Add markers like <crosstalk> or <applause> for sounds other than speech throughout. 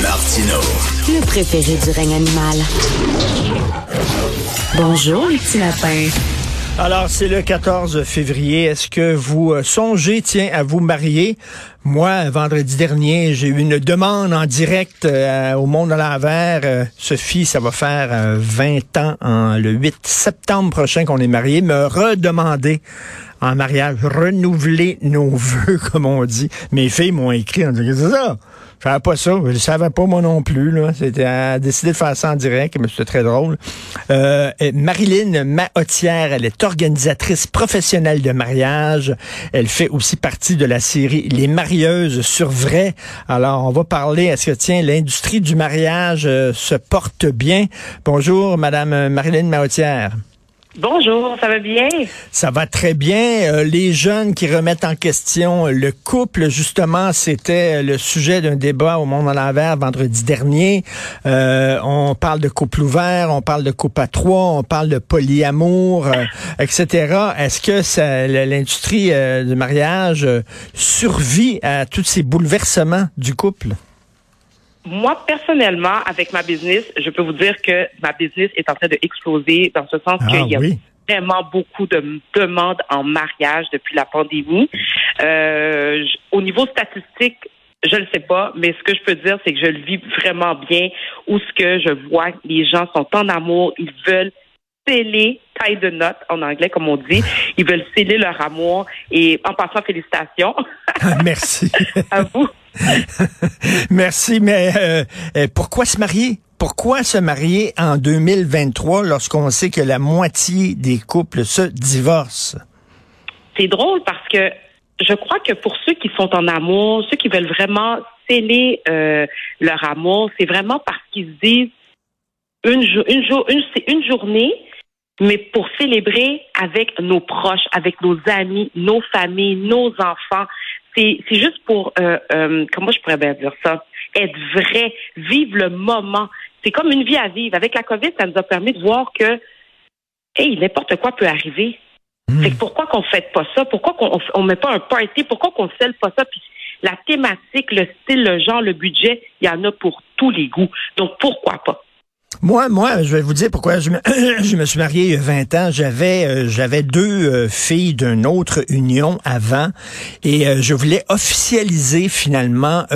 Martino. Le préféré du règne animal. Bonjour, les petits lapins. Alors, c'est le 14 février. Est-ce que vous euh, songez, tiens, à vous marier? Moi, vendredi dernier, j'ai eu une demande en direct euh, au Monde à l'envers. Euh, Sophie, ça va faire 20 ans, en, le 8 septembre prochain qu'on est mariés, me redemander en mariage, renouveler nos vœux, <laughs> comme on dit. Mes filles m'ont écrit en disant, c'est ça? Je savais pas ça. Je le savais pas moi non plus. Là. C'était à décider de faire ça en direct, mais c'était très drôle. Euh, Marilyn Mahotière, elle est organisatrice professionnelle de mariage. Elle fait aussi partie de la série Les marieuses sur vrai. Alors, on va parler. Est-ce que tiens, l'industrie du mariage euh, se porte bien? Bonjour, Madame Marilyn Mahotière. Bonjour, ça va bien? Ça va très bien. Euh, les jeunes qui remettent en question le couple, justement, c'était le sujet d'un débat au Monde à l'envers vendredi dernier. Euh, on parle de couple ouvert, on parle de couple à trois, on parle de polyamour, euh, etc. Est-ce que l'industrie du mariage survit à tous ces bouleversements du couple? Moi, personnellement, avec ma business, je peux vous dire que ma business est en train de exploser dans ce sens qu'il y a ah vraiment beaucoup de demandes en mariage depuis la pandémie. Euh, au niveau statistique, je ne sais pas, mais ce que je peux dire, c'est que je le vis vraiment bien. Où ce que je vois, les gens sont en amour, ils veulent sceller, taille de note en anglais, comme on dit. <laughs> Ils veulent sceller leur amour. Et en passant, félicitations. Merci. <laughs> à vous. <laughs> Merci, mais euh, euh, pourquoi se marier? Pourquoi se marier en 2023 lorsqu'on sait que la moitié des couples se divorcent? C'est drôle parce que je crois que pour ceux qui sont en amour, ceux qui veulent vraiment sceller euh, leur amour, c'est vraiment parce qu'ils se disent une journée, mais pour célébrer avec nos proches, avec nos amis, nos familles, nos enfants c'est juste pour, euh, euh, comment je pourrais bien dire ça, être vrai, vivre le moment. C'est comme une vie à vivre. Avec la COVID, ça nous a permis de voir que, hey, n'importe quoi peut arriver. Hmm. pourquoi qu'on ne fait pas ça? Pourquoi qu'on on met pas un party? Pourquoi qu'on ne scelle pas ça? Puis la thématique, le style, le genre, le budget, il y en a pour tous les goûts. Donc pourquoi pas? Moi, moi, je vais vous dire pourquoi je me, <coughs> je me suis marié il y a 20 ans. J'avais euh, j'avais deux euh, filles d'une autre union avant et euh, je voulais officialiser finalement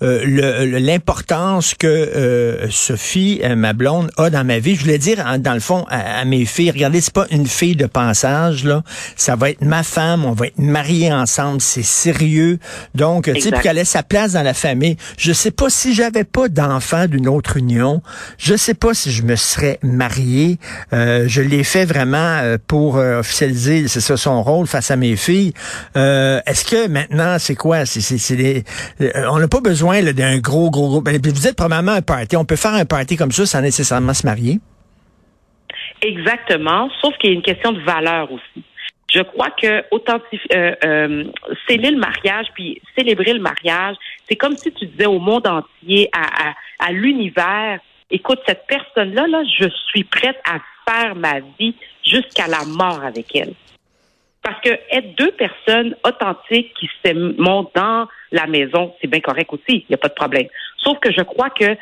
l'importance que Sophie, ma blonde, a dans ma vie. Je voulais dire, dans le fond, à, mes filles, regardez, c'est pas une fille de passage, là. Ça va être ma femme, on va être mariés ensemble, c'est sérieux. Donc, tu sais, qu'elle ait sa place dans la famille. Je sais pas si j'avais pas d'enfant d'une autre union, je sais pas si je me serais marié. Euh, je l'ai fait vraiment euh, pour euh, officialiser, c'est ça son rôle face à mes filles. Est-ce que maintenant, c'est quoi? C'est, on n'a pas besoin d'un gros, gros, gros... Ben, vous êtes probablement un party. On peut faire un party comme ça sans nécessairement se marier. Exactement, sauf qu'il y a une question de valeur aussi. Je crois que authentifier, euh, sceller le mariage puis célébrer le mariage, c'est comme si tu disais au monde entier, à, à l'univers, écoute, cette personne-là, là, je suis prête à faire ma vie jusqu'à la mort avec elle. Parce que être deux personnes authentiques qui s'aiment dans la maison, c'est bien correct aussi, il n'y a pas de problème. Sauf que je crois que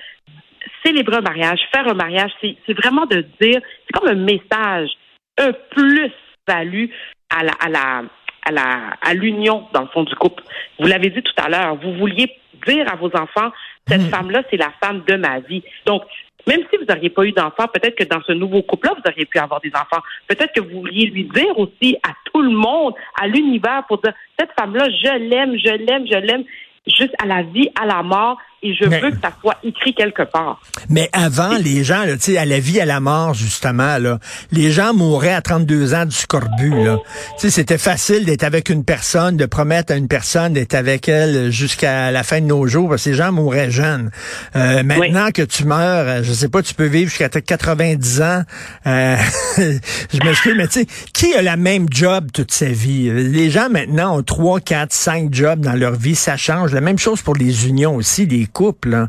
célébrer un mariage, faire un mariage, c'est vraiment de dire, c'est comme un message, un plus-value à la, à la, à à l'union dans le fond du couple. Vous l'avez dit tout à l'heure, vous vouliez dire à vos enfants, cette hmm. femme-là, c'est la femme de ma vie. Donc, même si vous n'auriez pas eu d'enfants, peut-être que dans ce nouveau couple-là, vous auriez pu avoir des enfants. Peut-être que vous vouliez lui dire aussi à tout le monde, à l'univers, pour dire, cette femme-là, je l'aime, je l'aime, je l'aime, juste à la vie, à la mort et je veux que ça soit écrit quelque part. Mais avant, les gens, tu sais, à la vie, à la mort, justement, là, les gens mouraient à 32 ans du scorbut, là. Tu sais, c'était facile d'être avec une personne, de promettre à une personne d'être avec elle jusqu'à la fin de nos jours, parce que ces gens mouraient jeunes. Euh, maintenant que tu meurs, euh, je sais pas, tu peux vivre jusqu'à 90 ans. Euh, <laughs> je m'excuse, mais tu sais, qui a la même job toute sa vie? Les gens, maintenant, ont 3, 4, 5 jobs dans leur vie. Ça change. La même chose pour les unions aussi, les couple. Hein.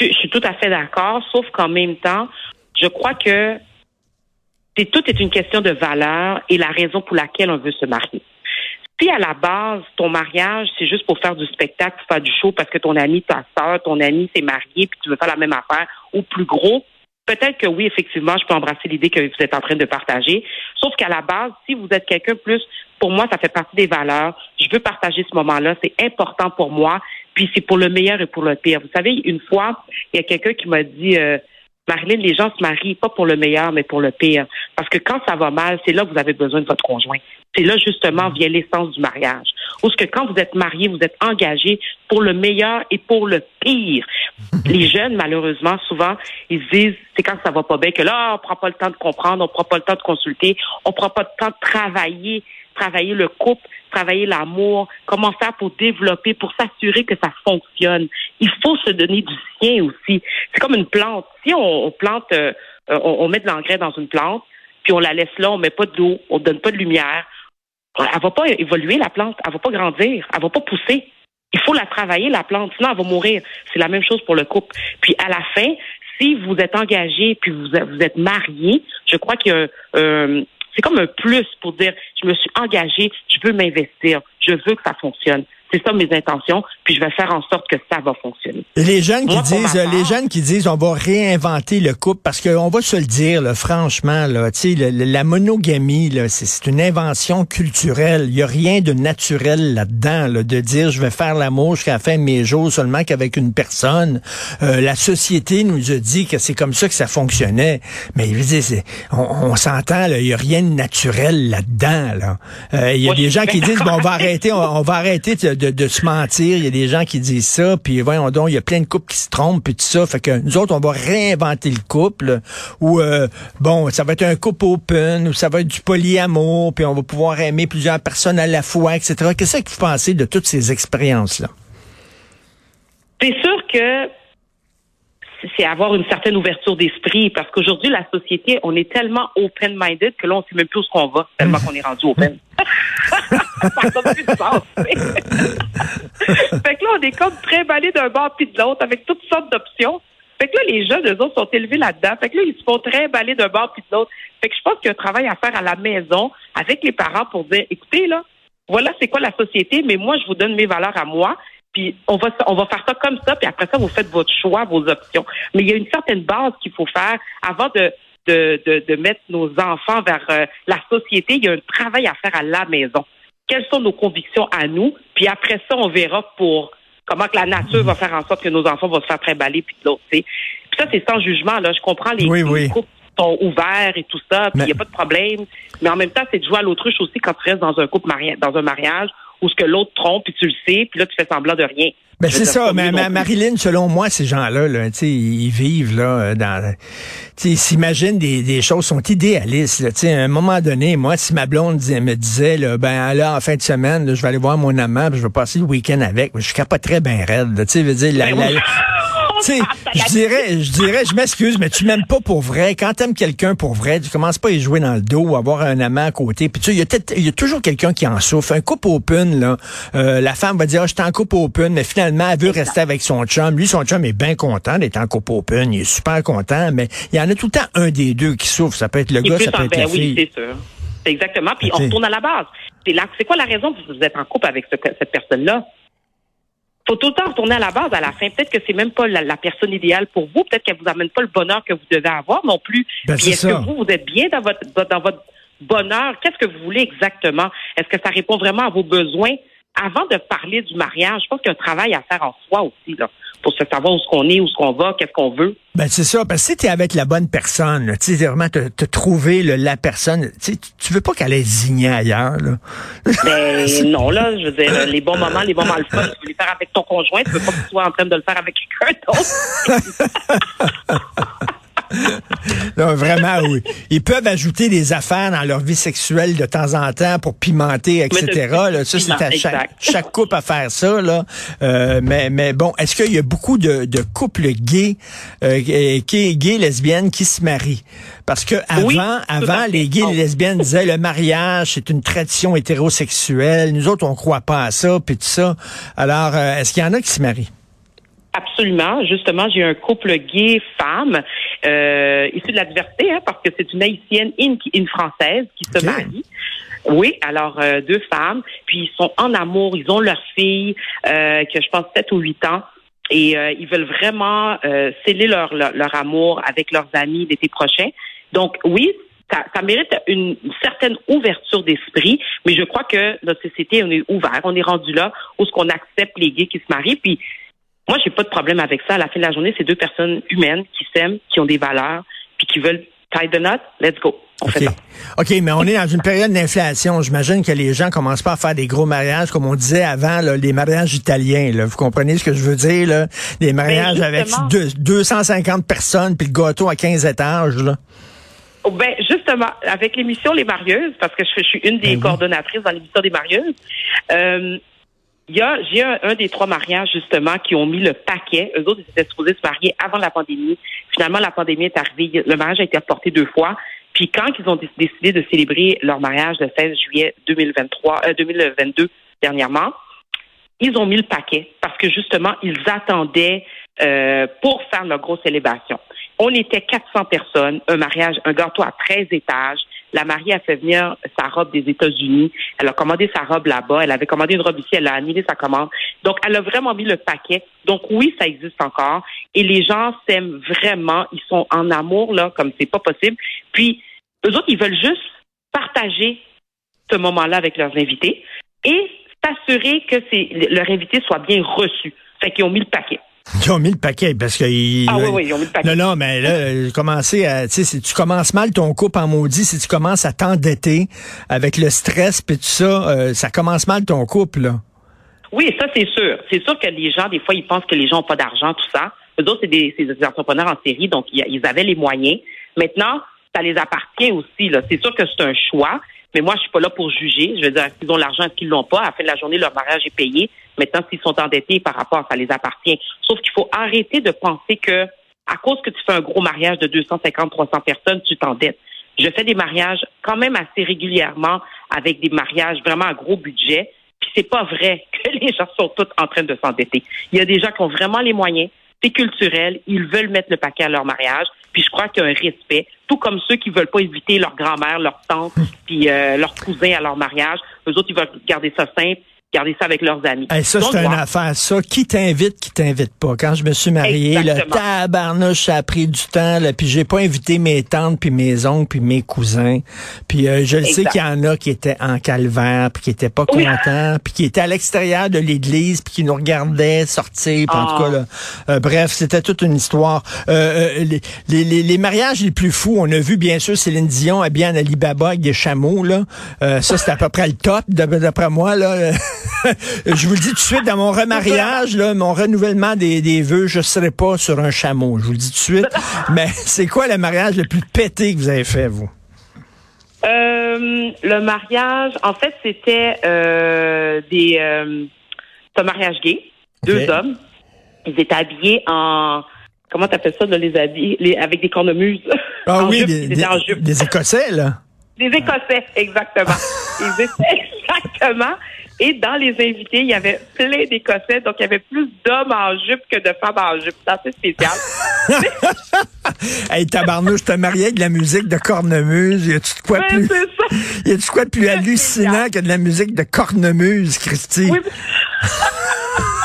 Je, suis tout à fait d'accord, sauf qu'en même temps, je crois que c'est tout est une question de valeur et la raison pour laquelle on veut se marier. si à la base, ton mariage, c'est juste pour faire du spectacle, pour faire du show parce que ton ami, ta soeur, ton ami s'est marié, puis tu veux faire la même affaire, ou plus gros, peut-être que oui, effectivement, je peux embrasser l'idée que vous êtes en train de partager. Sauf qu'à la base, si vous êtes quelqu'un plus, pour moi, ça fait partie des valeurs. Je veux partager ce moment-là. C'est important pour moi. Puis c'est pour le meilleur et pour le pire. Vous savez, une fois, il y a quelqu'un qui m'a dit, euh, Marilyn, les gens se marient pas pour le meilleur, mais pour le pire. Parce que quand ça va mal, c'est là que vous avez besoin de votre conjoint. C'est là justement via l'essence du mariage. Ou ce que quand vous êtes marié, vous êtes engagé pour le meilleur et pour le pire. Les jeunes, malheureusement, souvent, ils disent, c'est quand ça va pas bien que là, on prend pas le temps de comprendre, on prend pas le temps de consulter, on prend pas le temps de travailler, travailler le couple, travailler l'amour, comment faire pour développer, pour s'assurer que ça fonctionne. Il faut se donner du sien aussi. C'est comme une plante. Si on, plante, euh, on, met de l'engrais dans une plante, puis on la laisse là, on met pas d'eau, on donne pas de lumière, elle va pas évoluer la plante, elle va pas grandir, elle va pas pousser. Il faut la travailler la plante, sinon elle va mourir. C'est la même chose pour le couple. Puis à la fin, si vous êtes engagé puis vous, êtes marié, je crois que euh, c'est comme un plus pour dire je me suis engagé, je veux m'investir, je veux que ça fonctionne. C'est ça mes intentions, puis je vais faire en sorte que ça va fonctionner. Les jeunes qui disent, les jeunes qui disent, on va réinventer le couple, parce qu'on va se le dire, là, franchement, là, la monogamie, c'est une invention culturelle. Il y a rien de naturel là-dedans, là, de dire, je vais faire l'amour jusqu'à la fin de mes jours seulement qu'avec une personne. Euh, la société nous a dit que c'est comme ça que ça fonctionnait, mais veux on, on s'entend, il y a rien de naturel là-dedans. Là. Euh, il y a des gens qui disent, bon, on va arrêter, on, va arrêter de, se mentir. Il y a des gens qui disent ça, puis voyons donc, il y a plein de couples qui se trompent, puis tout ça. Fait que nous autres, on va réinventer le couple. Ou euh, bon, ça va être un couple open, ou ça va être du polyamour, puis on va pouvoir aimer plusieurs personnes à la fois, etc. Qu'est-ce que vous pensez de toutes ces expériences-là? C'est sûr que c'est avoir une certaine ouverture d'esprit parce qu'aujourd'hui, la société, on est tellement open-minded que là, on sait même plus où qu'on va, tellement <laughs> qu'on est rendu open. <laughs> <laughs> <laughs> fait que là, on est comme très balé d'un bord puis de l'autre avec toutes sortes d'options. Fait que là, les jeunes, eux autres, sont élevés là-dedans. Fait que là, ils se font très balai d'un bord puis de l'autre. Fait que je pense qu'il y a un travail à faire à la maison avec les parents pour dire, écoutez, là, voilà c'est quoi la société, mais moi, je vous donne mes valeurs à moi. Puis on va on va faire ça comme ça, puis après ça, vous faites votre choix, vos options. Mais il y a une certaine base qu'il faut faire avant de de, de, de mettre nos enfants vers euh, la société. Il y a un travail à faire à la maison. Quelles sont nos convictions à nous? Puis après ça, on verra pour comment que la nature va faire en sorte que nos enfants vont se faire trimballer puis de l'autre. Puis ça, c'est sans jugement. Là, je comprends les, oui, couples sont ouverts et tout ça, puis il n'y a pas de problème. Mais en même temps, c'est de jouer à l'autruche aussi quand tu restes dans un couple mariage, dans un mariage où ce que l'autre trompe, puis tu le sais, puis là, tu fais semblant de rien. Ben c'est ça, mais Marilyn, selon moi, ces gens-là, là, ils vivent là dans, ils s'imaginent des, des choses sont idéalistes. Là, à un moment donné, moi, si ma blonde me disait, là, ben là, en fin de semaine, je vais aller voir mon amant, je vais passer le week-end avec, je capoterais bien raide. Tu sais, veux dire, la, ben la, <laughs> je dirais, je dirais, je m'excuse, mais tu m'aimes pas pour vrai. Quand t'aimes quelqu'un pour vrai, tu commences pas à y jouer dans le dos avoir un amant à côté. Puis tu sais, il y a, toujours quelqu'un qui en souffre. Un couple open, là, euh, la femme va dire, ah, je suis en couple open, mais finalement, elle veut rester avec son chum. Lui, son chum est bien content d'être en couple open. Il est super content, mais il y en a tout le temps un des deux qui souffre. Ça peut être le gars, ça peut être la fille. Oui, c'est sûr. Exactement. Puis on retourne à la base. C'est quoi la raison que vous êtes en couple avec cette personne-là? Faut tout le temps retourner à la base à la fin. Peut-être que c'est même pas la, personne idéale pour vous. Peut-être qu'elle vous amène pas le bonheur que vous devez avoir non plus. Ben, est-ce que vous, vous êtes bien dans votre, dans votre bonheur? Qu'est-ce que vous voulez exactement? Est-ce que ça répond vraiment à vos besoins? Avant de parler du mariage, je pense qu'il y a un travail à faire en soi aussi, là pour se savoir où ce qu'on est, où ce qu'on va, qu'est-ce qu'on veut. Ben c'est ça, parce que si tu es avec la bonne personne, tu sais vraiment te, te trouver la personne, tu tu veux pas qu'elle ait zigné ailleurs là. <laughs> Ben non là, je veux dire les bons moments, les moments le fun, tu veux les faire avec ton conjoint, tu veux pas que tu sois en train de le faire avec quelqu'un d'autre. <laughs> non, vraiment, oui. Ils peuvent ajouter des affaires dans leur vie sexuelle de temps en temps pour pimenter, etc. Là, ça, c'est à chaque, chaque, couple à faire ça. Là. Euh, mais, mais bon, est-ce qu'il y a beaucoup de, de couples gays, euh, gays, lesbiennes qui se marient? Parce que avant, avant, les gays et les lesbiennes disaient le mariage, c'est une tradition hétérosexuelle. Nous autres, on croit pas à ça, puis tout ça. Alors, euh, est-ce qu'il y en a qui se marient? Absolument. Justement, j'ai un couple gay-femme euh, issu de la diversité, hein, parce que c'est une haïtienne et une, française qui se marient. Oui, alors euh, deux femmes, puis ils sont en amour, ils ont leur fille, euh, que je pense 7 ou 8 ans, et euh, ils veulent vraiment sceller leur, leur, amour avec leurs amis l'été prochain. Donc oui, ça, ça, mérite une certaine ouverture d'esprit, mais je crois que notre société, on est ouvert, on est rendu là où ce qu'on accepte les gays qui se marient, puis moi, j'ai pas de problème avec ça. À la fin de la journée, c'est deux personnes humaines qui s'aiment, qui ont des valeurs, puis qui veulent tie the knot. Let's go. On fait ça. OK, mais on est dans une période d'inflation. J'imagine que les gens commencent pas à faire des gros mariages, comme on disait avant, là, les mariages italiens. Là. Vous comprenez ce que je veux dire? Là? Des mariages avec 250 personnes, puis le gâteau à 15 étages. Là. Oh, ben justement, avec l'émission Les Marieuses, parce que je, suis une des ben coordonnatrices dans l'émission des Marieuses, euh, il y a, j'ai un, des trois mariages, justement, qui ont mis le paquet. Eux autres, ils étaient supposés se marier avant la pandémie. Finalement, la pandémie est arrivée. Le mariage a été reporté deux fois. Puis quand ils ont décidé de célébrer leur mariage le 16 juillet 2023, 2022 euh, dernièrement, ils ont mis le paquet parce que justement, ils attendaient euh, pour faire leur grosse célébration. On était 400 personnes, un mariage, un gâteau à 13 étages, la mariée a fait venir sa robe des États-Unis. Elle a commandé sa robe là-bas. Elle avait commandé une robe ici. Elle a annulé sa commande. Donc, elle a vraiment mis le paquet. Donc, oui, ça existe encore. Et les gens s'aiment vraiment. Ils sont en amour, là, comme c'est pas possible. Puis, eux autres, ils veulent juste partager ce moment-là avec leurs invités et s'assurer que leur invité soit bien reçu. Fait qu'ils ont mis le paquet. Ils ont mis le paquet parce que ah oui, oui, ils ont mis le paquet. Non, non, mais là, commencer à, tu sais, si tu commences mal ton couple en maudit, si tu commences à t'endetter avec le stress puis tout ça, euh, ça commence mal ton couple, là. Oui, ça c'est sûr. C'est sûr que les gens, des fois, ils pensent que les gens n'ont pas d'argent, tout ça. Eux autres, c'est des, des, entrepreneurs en série, donc ils avaient les moyens. Maintenant, ça les appartient aussi. Là. C'est sûr que c'est un choix. Mais moi, je suis pas là pour juger. Je veux dire, s'ils ont l'argent, est-ce qu'ils l'ont pas? À la fin de la journée, leur mariage est payé. Maintenant, s'ils sont endettés par rapport, ça les appartient. Sauf qu'il faut arrêter de penser que, à cause que tu fais un gros mariage de 250, 300 personnes, tu t'endettes. Je fais des mariages quand même assez régulièrement avec des mariages vraiment à gros budget. Puis c'est pas vrai <laughs> que les gens sont tous en train de s'endetter. Il y a des gens qui ont vraiment les moyens c'est culturel, ils veulent mettre le paquet à leur mariage, puis je crois qu'il y a un respect, tout comme ceux qui veulent pas inviter leur grand-mère, leur tante, <laughs> puis euh, leur cousin à leur mariage, eux autres ils veulent garder ça simple, garder ça avec leurs amis. ça, c'est une affaire. Ça, qui t'invite, qui t'invite pas. Quand je me suis marié, le tabarnouche, ça a pris du temps. Là, puis j'ai pas invité mes tantes, puis mes oncles, puis mes cousins. Puis euh, je le sais qu'il y en a qui étaient en calvaire, puis qui étaient pas contents, puis qui étaient à l'extérieur de l'église, puis qui nous regardaient sortir. en tout cas, ah. euh, bref, c'était toute une histoire. Euh, les, les, les, mariages les plus fous, on a vu bien sûr Céline Dion habillée en Alibaba avec des chameaux. Là. ça, c'était à peu près le top, d'après moi. là. <laughs> je vous le dis tout de suite, dans mon remariage, là, mon renouvellement des, des vœux, je ne serai pas sur un chameau. Je vous le dis tout de suite. <laughs> Mais c'est quoi le mariage le plus pété que vous avez fait, vous? Euh, le mariage, en fait, c'était euh, des euh, un mariage gay, deux hommes. Ils étaient habillés en comment t'appelles ça, les habits, les, avec des cornemuses. Ah <laughs> oui, des, des, Écossais, là. Des Écossais, exactement. Ils étaient exactement. Et dans les invités, il y avait plein d'Écossais, donc il y avait plus d'hommes en jupe que de femmes en jupe. C'est assez spécial. <laughs> hey, tabarnouche, t'as marié avec de la musique de cornemuse. Y a-tu de quoi plus, y a-tu quoi de plus hallucinant que de la musique de cornemuse, Christy? Oui.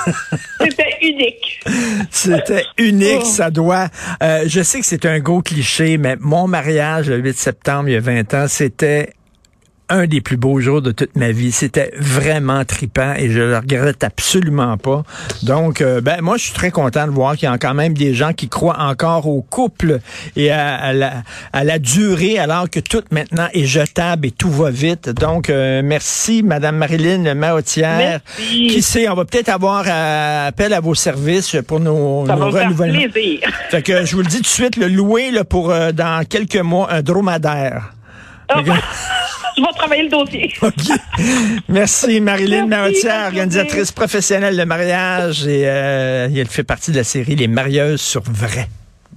<laughs> C'était unique. C'était unique, oh. ça doit. Euh, je sais que c'est un gros cliché, mais mon mariage le 8 septembre, il y a 20 ans, c'était un des plus beaux jours de toute ma vie. C'était vraiment tripant et je le regrette absolument pas. Donc, euh, ben moi, je suis très content de voir qu'il y a quand même des gens qui croient encore au couple et à, la, à la, durée, alors que tout maintenant est jetable et tout va vite. Donc, euh, merci, Madame Marilyn Maotière. Qui sait, on va peut-être avoir euh, appel à vos services pour nos, Ça nos va renouvellements. Plaisir. Fait que je vous le dis tout de suite, le louer là, pour dans quelques mois un dromadaire. Oh, je vais travailler le dossier. <laughs> Merci, Marilyn Marotière, organisatrice professionnelle de mariage et euh, elle fait partie de la série Les marieuses sur vrai.